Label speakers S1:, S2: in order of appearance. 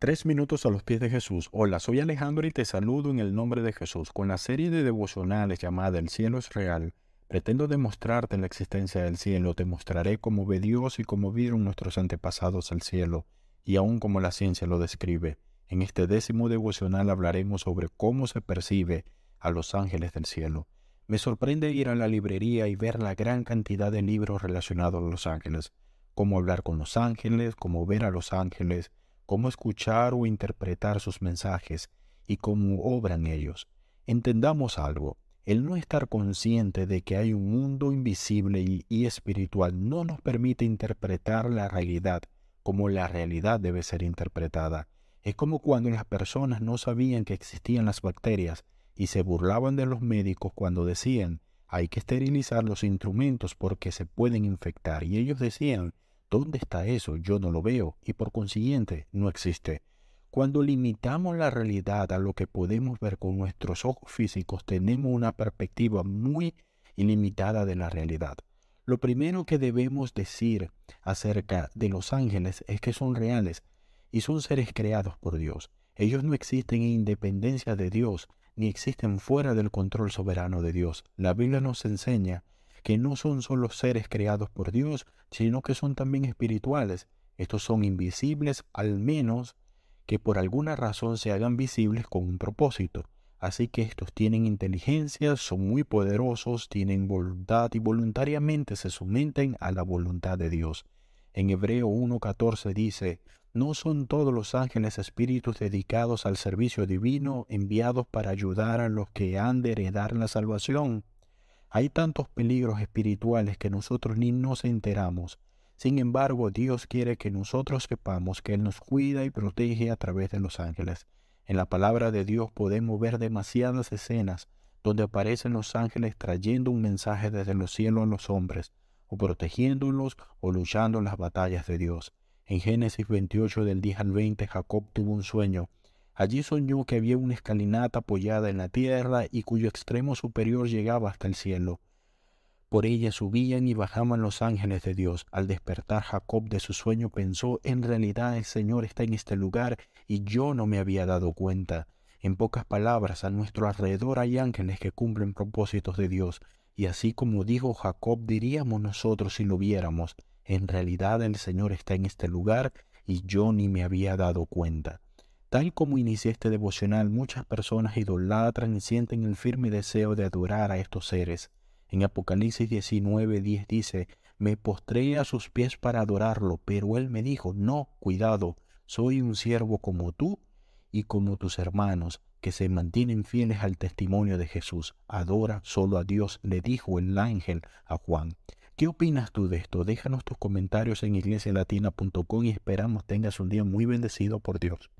S1: Tres minutos a los pies de Jesús. Hola, soy Alejandro y te saludo en el nombre de Jesús. Con la serie de devocionales llamada El cielo es real, pretendo demostrarte la existencia del cielo, te mostraré cómo ve Dios y cómo vieron nuestros antepasados al cielo, y aún como la ciencia lo describe. En este décimo devocional hablaremos sobre cómo se percibe a los ángeles del cielo. Me sorprende ir a la librería y ver la gran cantidad de libros relacionados a los ángeles, cómo hablar con los ángeles, cómo ver a los ángeles, cómo escuchar o interpretar sus mensajes y cómo obran ellos. Entendamos algo, el no estar consciente de que hay un mundo invisible y, espiritual no nos permite interpretar la realidad como la realidad debe ser interpretada. Es como cuando las personas no sabían que existían las bacterias y se burlaban de los médicos cuando decían hay que esterilizar los instrumentos porque se pueden infectar y ellos decían ¿Dónde está eso? Yo no lo veo y por consiguiente no existe. Cuando limitamos la realidad a lo que podemos ver con nuestros ojos físicos, tenemos una perspectiva muy ilimitada de la realidad. Lo primero que debemos decir acerca de los ángeles es que son reales y son seres creados por Dios. Ellos no existen en independencia de Dios, ni existen fuera del control soberano de Dios. La Biblia nos enseña que no son solo seres creados por Dios, sino que son también espirituales. Estos son invisibles, al menos que por alguna razón se hagan visibles con un propósito. Así que estos tienen inteligencia, son muy poderosos, tienen voluntad y voluntariamente se someten a la voluntad de Dios. En Hebreo 1.14 dice, ¿no son todos los ángeles espíritus dedicados al servicio divino, enviados para ayudar a los que han de heredar la salvación? Hay tantos peligros espirituales que nosotros ni nos enteramos. Sin embargo, Dios quiere que nosotros sepamos que Él nos cuida y protege a través de los ángeles. En la palabra de Dios podemos ver demasiadas escenas donde aparecen los ángeles trayendo un mensaje desde los cielos a los hombres, o protegiéndolos o luchando en las batallas de Dios. En Génesis 28 del 10 al 20 Jacob tuvo un sueño Allí soñó que había una escalinata apoyada en la tierra y cuyo extremo superior llegaba hasta el cielo. Por ella subían y bajaban los ángeles de Dios. Al despertar Jacob de su sueño pensó, en realidad el Señor está en este lugar y yo no me había dado cuenta. En pocas palabras, a nuestro alrededor hay ángeles que cumplen propósitos de Dios, y así como dijo Jacob, diríamos nosotros si lo viéramos, en realidad el Señor está en este lugar y yo ni me había dado cuenta. Tal como inicié este devocional, muchas personas idolatran y sienten el firme deseo de adorar a estos seres. En Apocalipsis 19, 10 dice, me postré a sus pies para adorarlo, pero él me dijo, no, cuidado, soy un siervo como tú y como tus hermanos, que se mantienen fieles al testimonio de Jesús. Adora solo a Dios, le dijo el ángel a Juan. ¿Qué opinas tú de esto? Déjanos tus comentarios en iglesialatina.com y esperamos tengas un día muy bendecido por Dios.